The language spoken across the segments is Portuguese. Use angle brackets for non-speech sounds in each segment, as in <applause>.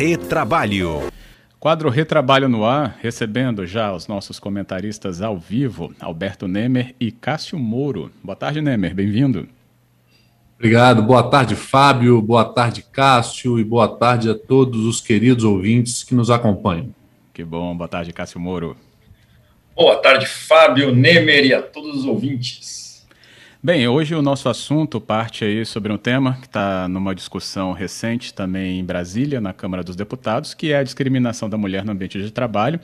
Retrabalho. Quadro Retrabalho no ar, recebendo já os nossos comentaristas ao vivo, Alberto Nemer e Cássio Moro. Boa tarde, Nemer, bem-vindo. Obrigado, boa tarde, Fábio, boa tarde, Cássio, e boa tarde a todos os queridos ouvintes que nos acompanham. Que bom, boa tarde, Cássio Moro. Boa tarde, Fábio, Nemer e a todos os ouvintes. Bem, hoje o nosso assunto parte aí sobre um tema que está numa discussão recente também em Brasília, na Câmara dos Deputados, que é a discriminação da mulher no ambiente de trabalho.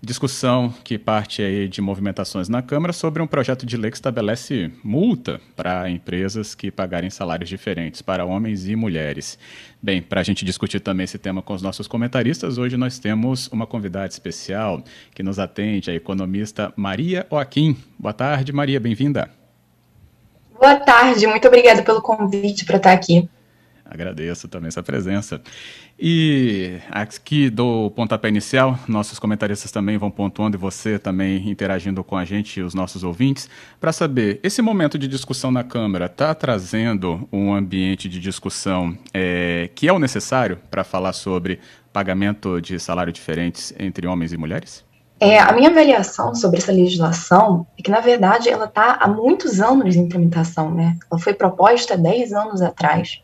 Discussão que parte aí de movimentações na Câmara sobre um projeto de lei que estabelece multa para empresas que pagarem salários diferentes para homens e mulheres. Bem, para a gente discutir também esse tema com os nossos comentaristas, hoje nós temos uma convidada especial que nos atende, a economista Maria Joaquim. Boa tarde, Maria, bem-vinda. Boa tarde, muito obrigada pelo convite para estar aqui. Agradeço também essa presença. E aqui do pontapé inicial, nossos comentaristas também vão pontuando e você também interagindo com a gente e os nossos ouvintes, para saber, esse momento de discussão na Câmara está trazendo um ambiente de discussão é, que é o necessário para falar sobre pagamento de salário diferentes entre homens e mulheres? É, a minha avaliação sobre essa legislação é que, na verdade, ela está há muitos anos em tramitação, né? Ela foi proposta 10 anos atrás.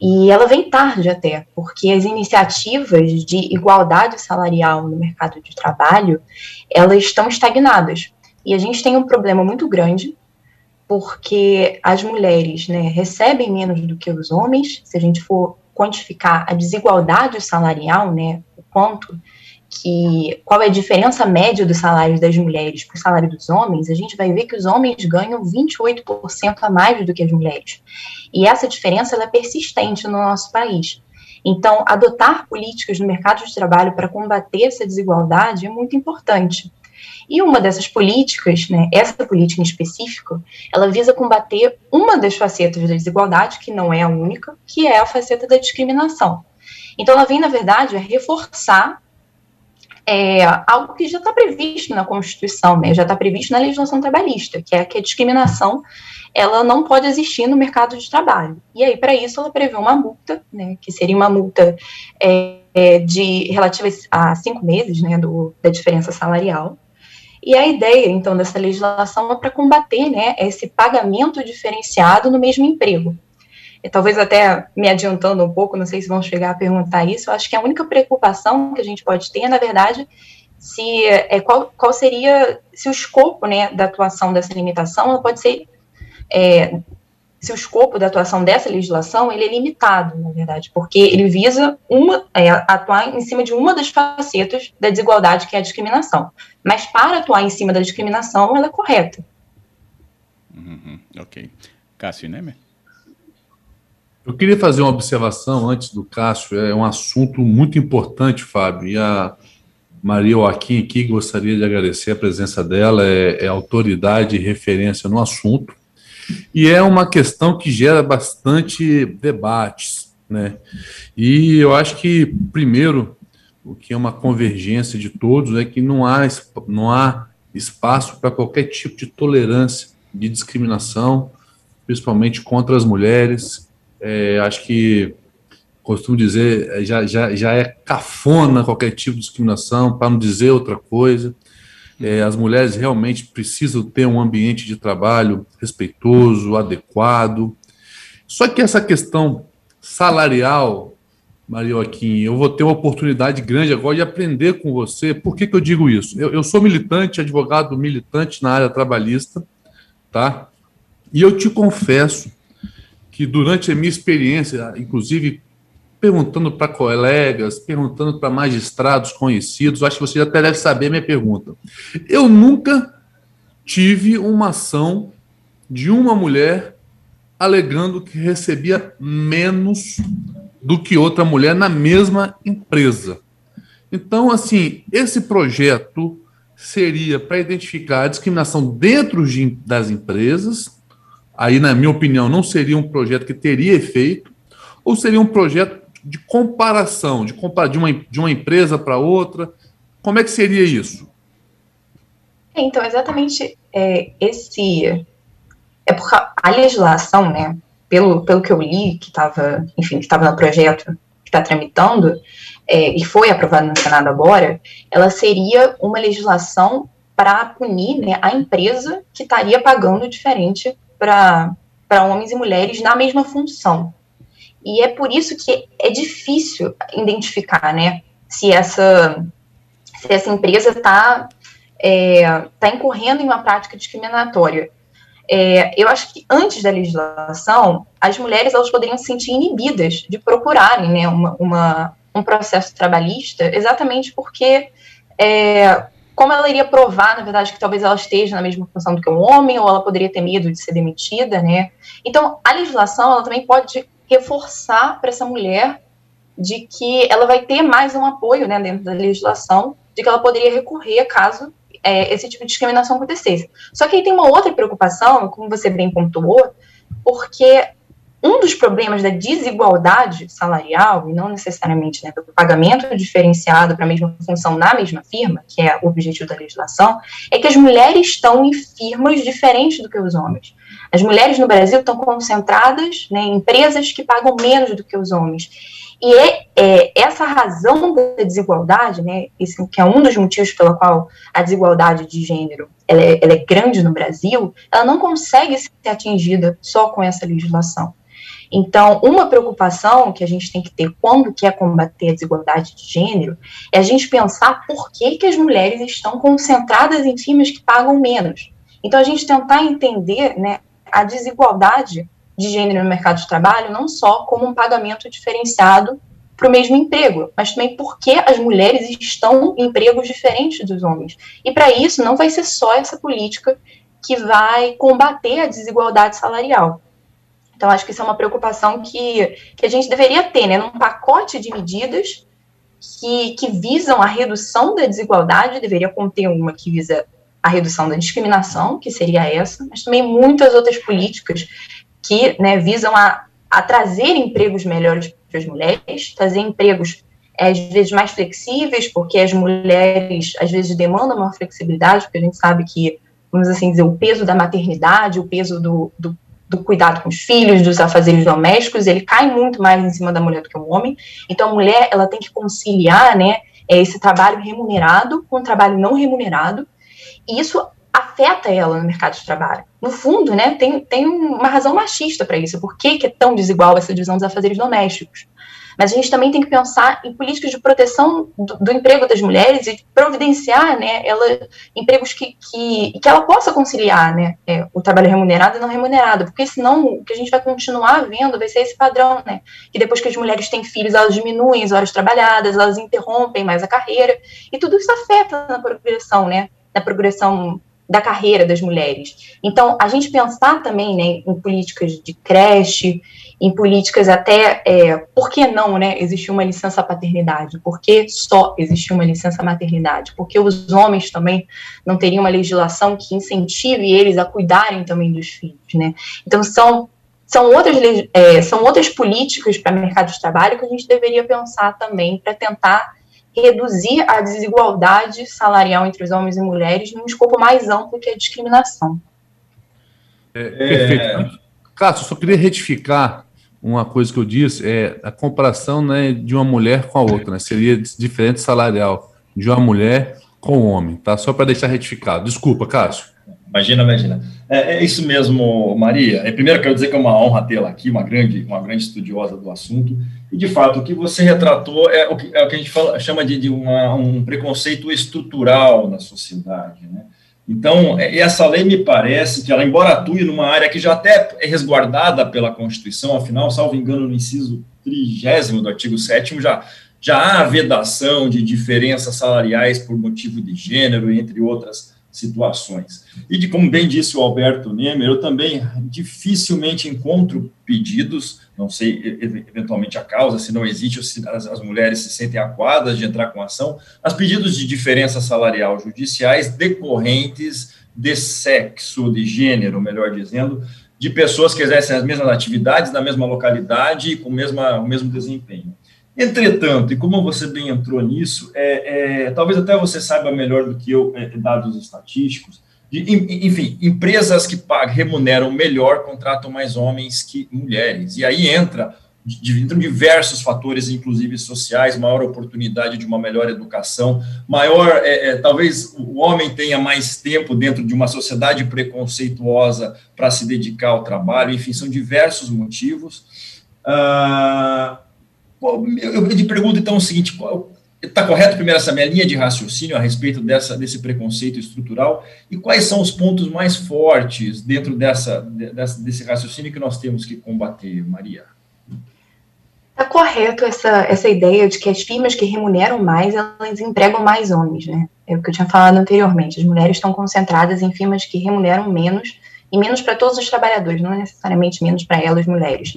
E ela vem tarde até, porque as iniciativas de igualdade salarial no mercado de trabalho, elas estão estagnadas. E a gente tem um problema muito grande, porque as mulheres né, recebem menos do que os homens, se a gente for quantificar a desigualdade salarial, né, o quanto que qual é a diferença média dos salários das mulheres para o salário dos homens, a gente vai ver que os homens ganham 28% a mais do que as mulheres. E essa diferença é persistente no nosso país. Então, adotar políticas no mercado de trabalho para combater essa desigualdade é muito importante. E uma dessas políticas, né, essa política em específico, ela visa combater uma das facetas da desigualdade, que não é a única, que é a faceta da discriminação. Então, ela vem, na verdade, a reforçar é algo que já está previsto na Constituição, né, já está previsto na legislação trabalhista, que é que a discriminação ela não pode existir no mercado de trabalho. E aí, para isso, ela prevê uma multa, né, que seria uma multa é, é, de relativa a cinco meses né, do, da diferença salarial. E a ideia, então, dessa legislação é para combater né, esse pagamento diferenciado no mesmo emprego talvez até me adiantando um pouco, não sei se vão chegar a perguntar isso, eu acho que a única preocupação que a gente pode ter, na verdade, se é, qual, qual seria, se o escopo né, da atuação dessa limitação, pode ser, é, se o escopo da atuação dessa legislação, ele é limitado, na verdade, porque ele visa uma, é, atuar em cima de uma das facetas da desigualdade, que é a discriminação. Mas para atuar em cima da discriminação, ela é correta. Uhum, ok. Cássio Nemer? Eu queria fazer uma observação antes do Cássio, é um assunto muito importante, Fábio, e a Maria Joaquim aqui gostaria de agradecer a presença dela, é, é autoridade e referência no assunto, e é uma questão que gera bastante debates, né? E eu acho que, primeiro, o que é uma convergência de todos é que não há, não há espaço para qualquer tipo de tolerância, de discriminação, principalmente contra as mulheres, é, acho que costumo dizer, é, já, já, já é cafona qualquer tipo de discriminação, para não dizer outra coisa. É, as mulheres realmente precisam ter um ambiente de trabalho respeitoso, adequado. Só que essa questão salarial, Maria Joaquim, eu vou ter uma oportunidade grande agora de aprender com você. Por que, que eu digo isso? Eu, eu sou militante, advogado militante na área trabalhista, tá? E eu te confesso que durante a minha experiência, inclusive perguntando para colegas, perguntando para magistrados conhecidos, acho que você até deve saber minha pergunta. Eu nunca tive uma ação de uma mulher alegando que recebia menos do que outra mulher na mesma empresa. Então, assim, esse projeto seria para identificar a discriminação dentro de, das empresas, aí, na minha opinião, não seria um projeto que teria efeito, ou seria um projeto de comparação, de, compar de, uma, de uma empresa para outra? Como é que seria isso? Então, exatamente é, esse. É porque a legislação, né, pelo, pelo que eu li, que estava, enfim, que estava no projeto está tramitando, é, e foi aprovada no Senado agora, ela seria uma legislação para punir né, a empresa que estaria pagando diferente para homens e mulheres na mesma função. E é por isso que é difícil identificar né, se, essa, se essa empresa está é, tá incorrendo em uma prática discriminatória. É, eu acho que antes da legislação, as mulheres elas poderiam se sentir inibidas de procurarem né, uma, uma um processo trabalhista, exatamente porque é, como ela iria provar, na verdade, que talvez ela esteja na mesma função do que um homem, ou ela poderia ter medo de ser demitida, né? Então, a legislação, ela também pode reforçar para essa mulher de que ela vai ter mais um apoio, né, dentro da legislação, de que ela poderia recorrer caso é, esse tipo de discriminação acontecesse. Só que aí tem uma outra preocupação, como você bem pontuou, porque um dos problemas da desigualdade salarial, e não necessariamente né, do pagamento diferenciado para a mesma função na mesma firma, que é o objetivo da legislação, é que as mulheres estão em firmas diferentes do que os homens. As mulheres no Brasil estão concentradas né, em empresas que pagam menos do que os homens. E é, é, essa razão da desigualdade, né, esse, que é um dos motivos pelo qual a desigualdade de gênero ela é, ela é grande no Brasil, ela não consegue ser atingida só com essa legislação. Então, uma preocupação que a gente tem que ter quando quer combater a desigualdade de gênero é a gente pensar por que, que as mulheres estão concentradas em firmas que pagam menos. Então, a gente tentar entender né, a desigualdade de gênero no mercado de trabalho não só como um pagamento diferenciado para o mesmo emprego, mas também porque as mulheres estão em empregos diferentes dos homens. E para isso, não vai ser só essa política que vai combater a desigualdade salarial. Então, acho que isso é uma preocupação que, que a gente deveria ter, né, num pacote de medidas que, que visam a redução da desigualdade, deveria conter uma que visa a redução da discriminação, que seria essa, mas também muitas outras políticas que né, visam a, a trazer empregos melhores para as mulheres, trazer empregos às vezes mais flexíveis, porque as mulheres às vezes demandam uma flexibilidade, porque a gente sabe que, vamos assim dizer, o peso da maternidade, o peso do, do do cuidado com os filhos, dos afazeres domésticos, ele cai muito mais em cima da mulher do que o homem. Então, a mulher, ela tem que conciliar, né, esse trabalho remunerado com o trabalho não remunerado, e isso afeta ela no mercado de trabalho. No fundo, né, tem, tem uma razão machista para isso. Por que, que é tão desigual essa divisão dos afazeres domésticos? Mas a gente também tem que pensar em políticas de proteção do, do emprego das mulheres e providenciar, né, ela, empregos que, que, que ela possa conciliar, né, é, o trabalho remunerado e não remunerado, porque senão o que a gente vai continuar vendo vai ser esse padrão, né, que depois que as mulheres têm filhos, elas diminuem as horas trabalhadas, elas interrompem mais a carreira, e tudo isso afeta na progressão, né, na progressão da carreira das mulheres. Então, a gente pensar também né, em políticas de creche, em políticas até, é, por que não né, existir uma licença paternidade? Por que só existir uma licença maternidade? Porque os homens também não teriam uma legislação que incentive eles a cuidarem também dos filhos, né? Então, são são outras, é, são outras políticas para o mercado de trabalho que a gente deveria pensar também para tentar reduzir a desigualdade salarial entre os homens e mulheres num escopo mais amplo que a discriminação. É, perfeito. Cássio, só queria retificar uma coisa que eu disse, é a comparação né, de uma mulher com a outra, né, seria diferente salarial de uma mulher com o um homem, tá? Só para deixar retificado. Desculpa, Cássio. Imagina, imagina. É, é, isso mesmo, Maria. É, primeiro, quero dizer que é uma honra tê-la aqui, uma grande, uma grande estudiosa do assunto. E, de fato, o que você retratou é o que, é o que a gente fala, chama de, de uma, um preconceito estrutural na sociedade. Né? Então, é, essa lei me parece que ela, embora atue numa área que já até é resguardada pela Constituição, afinal, salvo engano, no inciso trigésimo do artigo 7 já, já há vedação de diferenças salariais por motivo de gênero, entre outras situações. E de como bem disse o Alberto Nemer, eu também dificilmente encontro pedidos, não sei eventualmente a causa, se não existe se as, as mulheres se sentem acuadas de entrar com ação, mas pedidos de diferença salarial judiciais decorrentes de sexo, de gênero, melhor dizendo, de pessoas que exercem as mesmas atividades na mesma localidade e com o mesmo, o mesmo desempenho. Entretanto, e como você bem entrou nisso, é, é, talvez até você saiba melhor do que eu é, dados estatísticos, de, enfim, empresas que pagam, remuneram melhor contratam mais homens que mulheres. E aí entra de, diversos fatores, inclusive sociais, maior oportunidade de uma melhor educação, maior, é, é, talvez o homem tenha mais tempo dentro de uma sociedade preconceituosa para se dedicar ao trabalho, enfim, são diversos motivos. Ah, eu te pergunto então o seguinte: está correto primeiro essa minha linha de raciocínio a respeito dessa, desse preconceito estrutural e quais são os pontos mais fortes dentro dessa, dessa desse raciocínio que nós temos que combater, Maria? Está correto essa, essa ideia de que as firmas que remuneram mais, elas empregam mais homens, né? É o que eu tinha falado anteriormente. As mulheres estão concentradas em firmas que remuneram menos, e menos para todos os trabalhadores, não é necessariamente menos para elas, mulheres.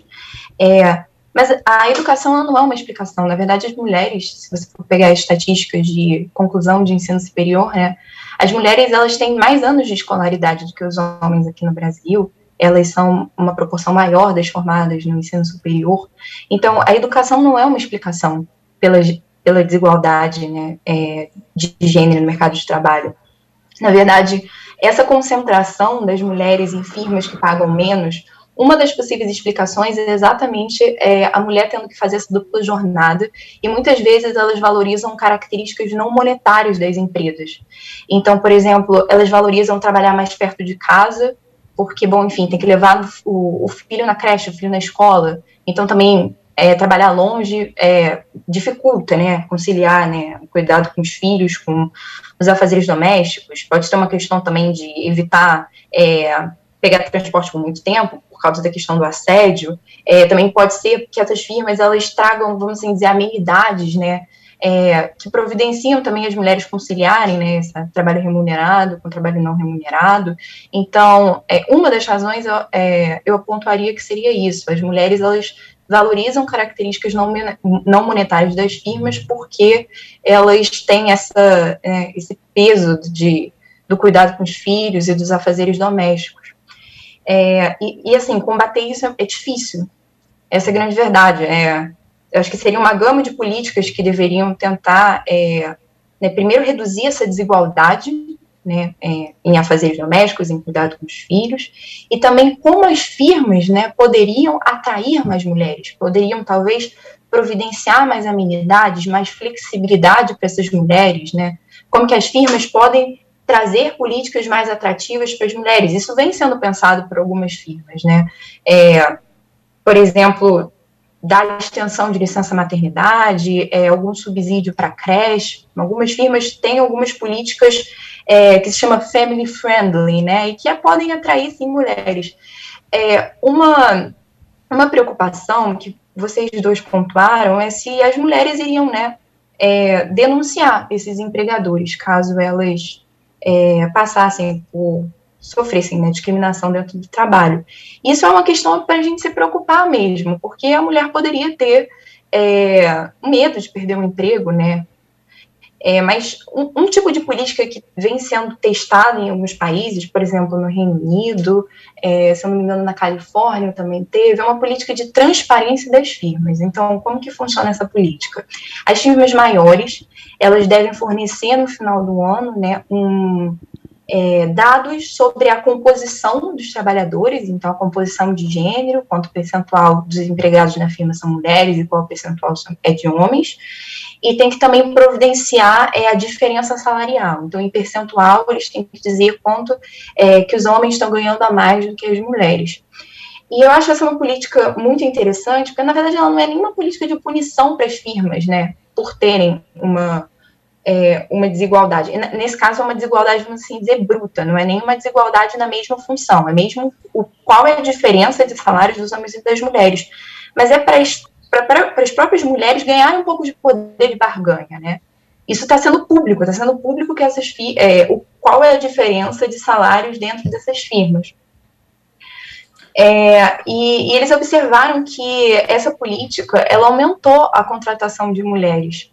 É, mas a educação não é uma explicação. Na verdade, as mulheres, se você for pegar estatísticas de conclusão de ensino superior, né, as mulheres elas têm mais anos de escolaridade do que os homens aqui no Brasil elas são uma proporção maior das formadas no ensino superior. Então, a educação não é uma explicação pela, pela desigualdade né, é, de gênero no mercado de trabalho. Na verdade, essa concentração das mulheres em firmas que pagam menos, uma das possíveis explicações é exatamente é, a mulher tendo que fazer essa dupla jornada, e muitas vezes elas valorizam características não monetárias das empresas. Então, por exemplo, elas valorizam trabalhar mais perto de casa, porque, bom, enfim, tem que levar o, o filho na creche, o filho na escola, então também é, trabalhar longe é, dificulta, né, conciliar, né, cuidado com os filhos, com os afazeres domésticos, pode ter uma questão também de evitar é, pegar transporte por muito tempo, causa da questão do assédio, é, também pode ser que essas firmas, elas tragam, vamos assim dizer, amenidades, né, é, que providenciam também as mulheres conciliarem né, esse trabalho remunerado com trabalho não remunerado. Então, é, uma das razões eu, é, eu apontaria que seria isso: as mulheres elas valorizam características não, não monetárias das firmas porque elas têm essa, é, esse peso de, do cuidado com os filhos e dos afazeres domésticos. É, e, e, assim, combater isso é, é difícil. Essa é a grande verdade. É, eu acho que seria uma gama de políticas que deveriam tentar, é, né, primeiro, reduzir essa desigualdade né, é, em afazeres domésticos, em cuidado com os filhos, e também como as firmas né, poderiam atrair mais mulheres, poderiam talvez providenciar mais amenidades, mais flexibilidade para essas mulheres, né, como que as firmas podem trazer políticas mais atrativas para as mulheres. Isso vem sendo pensado por algumas firmas, né, é, por exemplo, dar extensão de licença maternidade, é, algum subsídio para creche. Algumas firmas têm algumas políticas é, que se chama family friendly, né, e que podem atrair sim mulheres. É, uma uma preocupação que vocês dois pontuaram é se as mulheres iriam, né, é, denunciar esses empregadores caso elas é, passassem por sofressem né, discriminação dentro do trabalho. Isso é uma questão para a gente se preocupar mesmo, porque a mulher poderia ter é, medo de perder um emprego, né? É, mas um, um, tipo de política que vem sendo testado em alguns países, por exemplo, no Reino Unido, é, se eu não me engano, na Califórnia também teve, é uma política de transparência das firmas. Então, como que funciona essa política? As firmas maiores, elas devem fornecer no final do ano, né, um, é, dados sobre a composição dos trabalhadores, então a composição de gênero, quanto percentual dos empregados na firma são mulheres e qual percentual é de homens, e tem que também providenciar é, a diferença salarial. Então, em percentual, eles têm que dizer quanto é, que os homens estão ganhando a mais do que as mulheres. E eu acho essa uma política muito interessante, porque na verdade ela não é nenhuma política de punição para as firmas, né, por terem uma é, uma desigualdade. Nesse caso, é uma desigualdade, vamos assim dizer, bruta, não é nenhuma desigualdade na mesma função, é mesmo o, qual é a diferença de salários dos homens e das mulheres. Mas é para as próprias mulheres ganharem um pouco de poder de barganha, né? Isso está sendo público, está sendo público que essas é, o, qual é a diferença de salários dentro dessas firmas. É, e, e, eles observaram que essa política ela aumentou a contratação de mulheres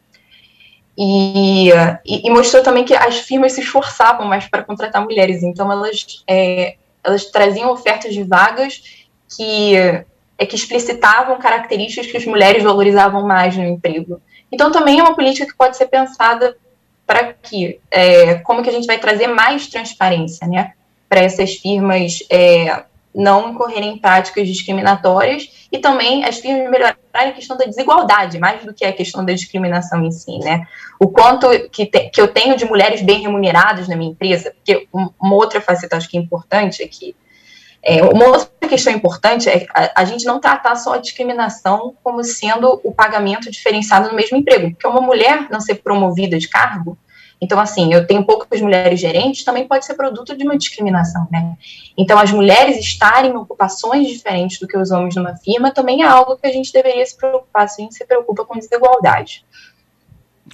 e, e, e, mostrou também que as firmas se esforçavam mais para contratar mulheres, então elas, é, elas traziam ofertas de vagas que, é, que explicitavam características que as mulheres valorizavam mais no emprego. Então também é uma política que pode ser pensada para que, é, como que a gente vai trazer mais transparência, né, para essas firmas é, não incorrerem em práticas discriminatórias e também as firmas melhorarem a questão da desigualdade, mais do que a questão da discriminação em si, né? O quanto que, te, que eu tenho de mulheres bem remuneradas na minha empresa, porque uma outra faceta acho que é importante é que é, uma outra questão importante é a, a, gente não tratar só a discriminação como sendo o pagamento diferenciado no mesmo emprego, porque uma mulher não ser promovida de cargo então, assim, eu tenho poucas mulheres gerentes, também pode ser produto de uma discriminação, né? Então, as mulheres estarem em ocupações diferentes do que os homens numa firma também é algo que a gente deveria se preocupar, sim, se preocupa com desigualdade.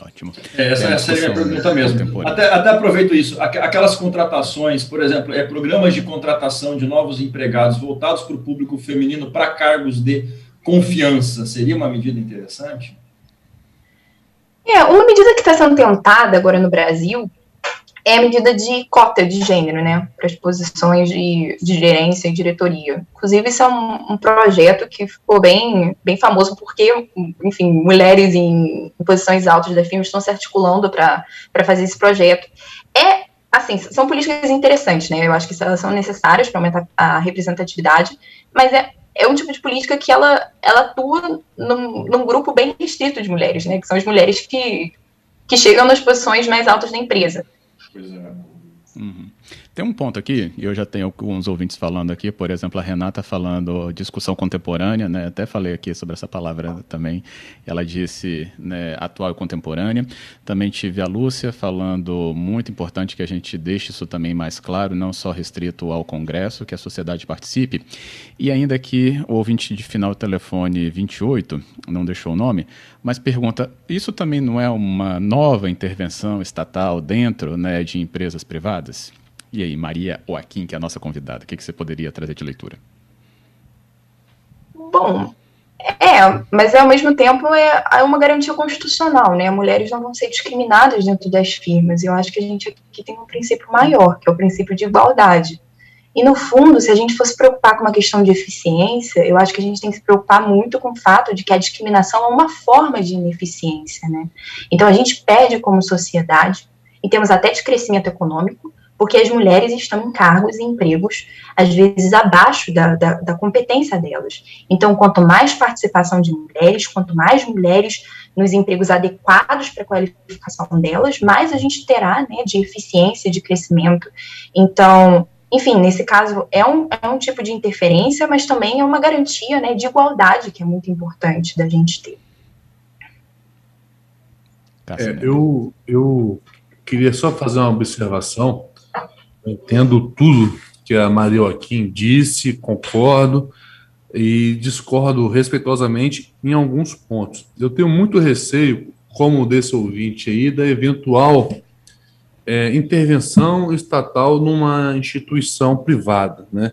Ótimo. É, essa, é, essa é a minha pergunta mesmo. Até, até aproveito isso. Aquelas contratações, por exemplo, é, programas de contratação de novos empregados voltados para o público feminino para cargos de confiança, seria uma medida interessante? É, uma medida que está sendo tentada agora no Brasil é a medida de cota de gênero, né, para as posições de, de, gerência e diretoria. Inclusive, isso é um, um, projeto que ficou bem, bem famoso porque, enfim, mulheres em, em posições altas da firma estão se articulando para fazer esse projeto. É, assim, são políticas interessantes, né, eu acho que elas são necessárias para aumentar a representatividade, mas é é um tipo de política que ela, ela atua num, num, grupo bem restrito de mulheres, né? Que são as mulheres que, que chegam nas posições mais altas da empresa. Pois é. Uhum. Tem um ponto aqui, e eu já tenho alguns ouvintes falando aqui, por exemplo, a Renata falando discussão contemporânea, né? Até falei aqui sobre essa palavra também. Ela disse né, atual e contemporânea. Também tive a Lúcia falando muito importante que a gente deixe isso também mais claro, não só restrito ao Congresso, que a sociedade participe. E ainda que o ouvinte de final do telefone 28, não deixou o nome, mas pergunta: isso também não é uma nova intervenção estatal dentro né, de empresas privadas? E aí, Maria Joaquim, que é a nossa convidada, o que, que você poderia trazer de leitura? Bom, é, mas ao mesmo tempo é, é uma garantia constitucional, né? Mulheres não vão ser discriminadas dentro das firmas. Eu acho que a gente aqui tem um princípio maior, que é o princípio de igualdade. E no fundo, se a gente fosse preocupar com uma questão de eficiência, eu acho que a gente tem que se preocupar muito com o fato de que a discriminação é uma forma de ineficiência, né? Então a gente perde como sociedade, em termos até de crescimento econômico, porque as mulheres estão em cargos e empregos, às vezes, abaixo da, da, da, competência delas. Então, quanto mais participação de mulheres, quanto mais mulheres nos empregos adequados para a qualificação delas, mais a gente terá né, de eficiência, de crescimento. Então, enfim, nesse caso, é um, é um tipo de interferência, mas também é uma garantia né, de igualdade que é muito importante da gente ter. É, eu, eu queria só fazer uma observação entendo tudo que a Maria Joaquim disse, concordo e discordo respeitosamente em alguns pontos. Eu tenho muito receio, como desse ouvinte aí, da eventual é, intervenção estatal numa instituição privada, né?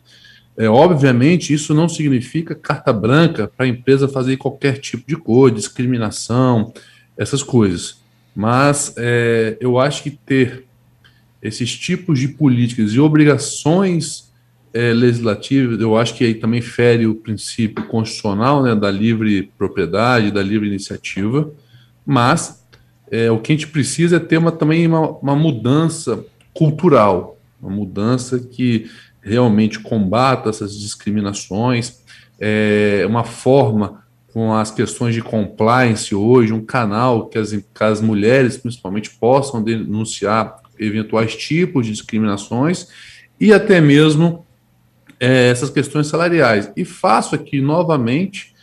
É, obviamente, isso não significa carta branca para a empresa fazer qualquer tipo de coisa, discriminação, essas coisas. Mas é, eu acho que ter esses tipos de políticas e obrigações é, legislativas, eu acho que aí também fere o princípio constitucional né, da livre propriedade, da livre iniciativa, mas é, o que a gente precisa é ter uma, também uma, uma mudança cultural, uma mudança que realmente combata essas discriminações, é, uma forma com as questões de compliance hoje, um canal que as, que as mulheres, principalmente, possam denunciar eventuais tipos de discriminações e até mesmo é, essas questões salariais. E faço aqui novamente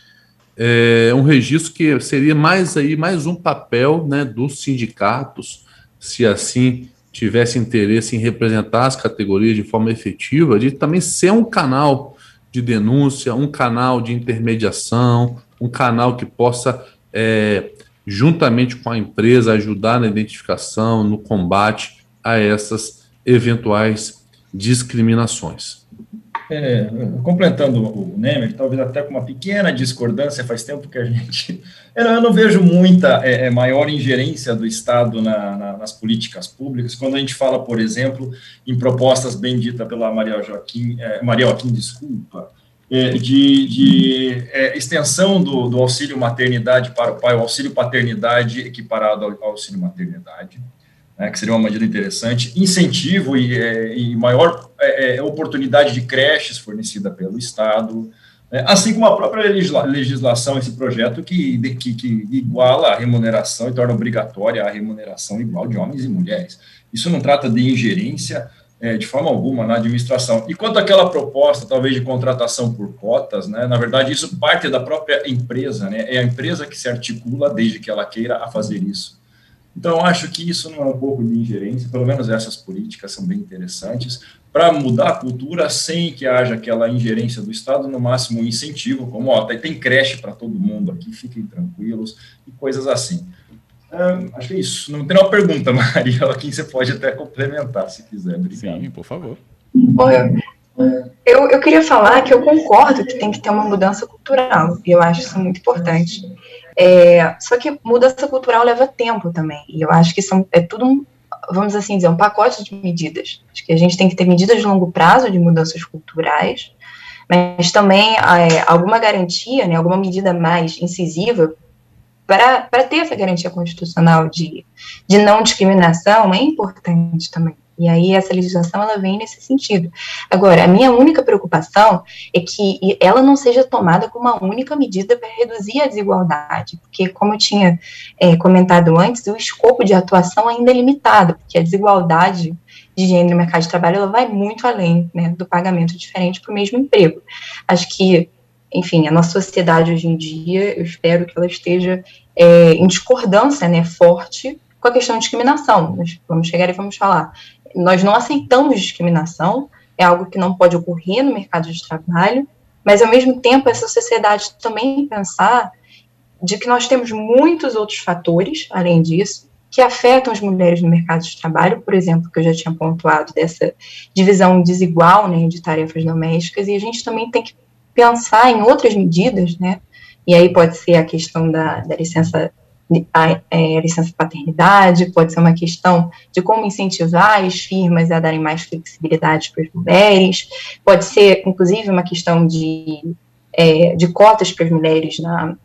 é, um registro que seria mais aí mais um papel né, dos sindicatos, se assim tivesse interesse em representar as categorias de forma efetiva, de também ser um canal de denúncia, um canal de intermediação, um canal que possa, é, juntamente com a empresa, ajudar na identificação, no combate a essas eventuais discriminações. É, completando o Nemer, talvez até com uma pequena discordância, faz tempo que a gente. <laughs> Eu não, vejo muita é, é, maior ingerência do Estado na, na, nas políticas públicas, quando a gente fala, por exemplo, em propostas bem dita pela Maria Joaquim, é, Maria Joaquim, desculpa, é, de, de é, extensão do, do, auxílio maternidade para o pai, o auxílio paternidade equiparado ao auxílio maternidade né, que seria uma medida interessante, incentivo e, é, e maior é, é, oportunidade de creches fornecida pelo Estado, né, assim como a própria legisla legislação, esse projeto que, que, que iguala a remuneração e torna obrigatória a remuneração igual de homens e mulheres. Isso não trata de ingerência é, de forma alguma na administração. E quanto àquela proposta, talvez, de contratação por cotas, né, na verdade, isso parte da própria empresa, né, é a empresa que se articula, desde que ela queira, a fazer isso. Então, acho que isso não é um pouco de ingerência, pelo menos essas políticas são bem interessantes, para mudar a cultura sem que haja aquela ingerência do Estado, no máximo um incentivo, como, ó, tem creche para todo mundo aqui, fiquem tranquilos, e coisas assim. acho que é isso. Não tem uma pergunta, <laughs> Maria, aqui você pode até complementar, se quiser. Obrigado. Sim, por favor. Eu, eu queria falar que eu concordo que tem que ter uma mudança cultural, e eu acho isso muito importante. É, só que mudança cultural leva tempo também, e eu acho que são, é tudo um, vamos assim dizer, um pacote de medidas. Acho que a gente tem que ter medidas de longo prazo de mudanças culturais, mas também é, alguma garantia, né, alguma medida mais incisiva para ter essa garantia constitucional de, de não discriminação é importante também. E aí essa legislação ela vem nesse sentido. Agora, a minha única preocupação é que ela não seja tomada como uma única medida para reduzir a desigualdade, porque como eu tinha é, comentado antes, o escopo de atuação ainda é limitado, porque a desigualdade de gênero no mercado de trabalho ela vai muito além né, do pagamento diferente para o mesmo emprego. Acho que, enfim, a nossa sociedade hoje em dia, eu espero que ela esteja é, em discordância né, forte com a questão de discriminação. Nós vamos chegar e vamos falar nós não aceitamos discriminação, é algo que não pode ocorrer no mercado de trabalho, mas ao mesmo tempo essa sociedade também pensar de que nós temos muitos outros fatores, além disso, que afetam as mulheres no mercado de trabalho, por exemplo, que eu já tinha pontuado dessa divisão desigual né, de tarefas domésticas, e a gente também tem que pensar em outras medidas, né? E aí pode ser a questão da, da licença a, é, licença paternidade, pode ser uma questão de como incentivar as firmas a darem mais flexibilidade para as mulheres, pode ser, inclusive, uma questão de, é, de cotas para as mulheres na,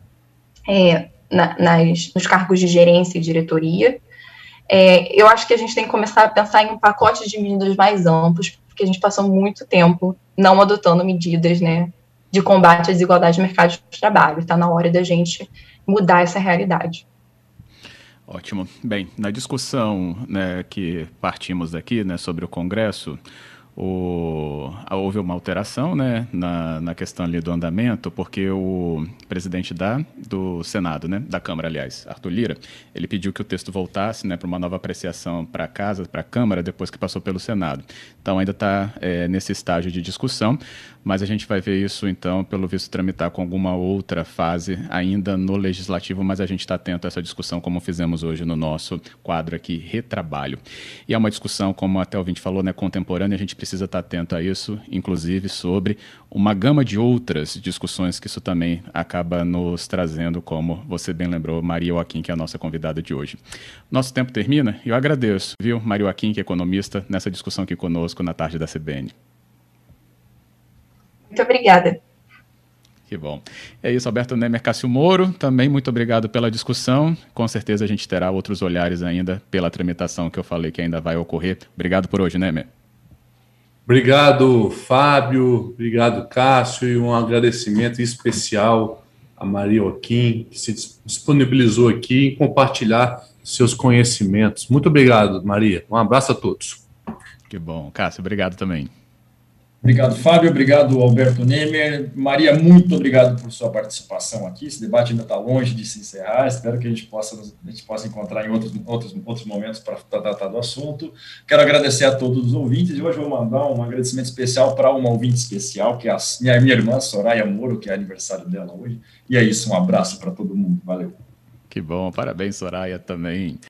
é, na, nas, nos cargos de gerência e diretoria. É, eu acho que a gente tem que começar a pensar em um pacote de medidas mais amplos, porque a gente passou muito tempo não adotando medidas né, de combate à desigualdade no mercado de trabalho. Está na hora da gente mudar essa realidade. Ótimo. Bem, na discussão né, que partimos aqui né, sobre o Congresso, o, houve uma alteração né, na, na questão ali do andamento, porque o presidente da, do Senado, né, da Câmara, aliás, Arthur Lira, ele pediu que o texto voltasse né, para uma nova apreciação para a Casa, para a Câmara, depois que passou pelo Senado. Então ainda está é, nesse estágio de discussão, mas a gente vai ver isso, então, pelo visto, tramitar com alguma outra fase ainda no Legislativo, mas a gente está atento a essa discussão, como fizemos hoje no nosso quadro aqui, Retrabalho. E é uma discussão, como até o ouvinte falou, né, contemporânea, a gente precisa estar tá atento a isso, inclusive sobre uma gama de outras discussões que isso também acaba nos trazendo, como você bem lembrou, Maria Joaquim, que é a nossa convidada de hoje. Nosso tempo termina e eu agradeço, viu, Maria Joaquim, que é economista, nessa discussão aqui conosco na tarde da CBN. Muito obrigada. Que bom. É isso, Alberto Nemer Cássio Moro, também muito obrigado pela discussão. Com certeza a gente terá outros olhares ainda pela tramitação que eu falei que ainda vai ocorrer. Obrigado por hoje, Nemer. Obrigado, Fábio. Obrigado, Cássio. E um agradecimento especial a Maria Joaquim, que se disponibilizou aqui em compartilhar seus conhecimentos. Muito obrigado, Maria. Um abraço a todos. Que bom. Cássio, obrigado também. Obrigado, Fábio. Obrigado, Alberto Nemer. Maria, muito obrigado por sua participação aqui. Esse debate ainda está longe de se encerrar. Espero que a gente possa, a gente possa encontrar em outros, outros, outros momentos para tratar do assunto. Quero agradecer a todos os ouvintes e hoje vou mandar um agradecimento especial para uma ouvinte especial, que é a minha, minha irmã, Soraya Moro, que é aniversário dela hoje. E é isso, um abraço para todo mundo. Valeu. Que bom, parabéns, Soraya, também.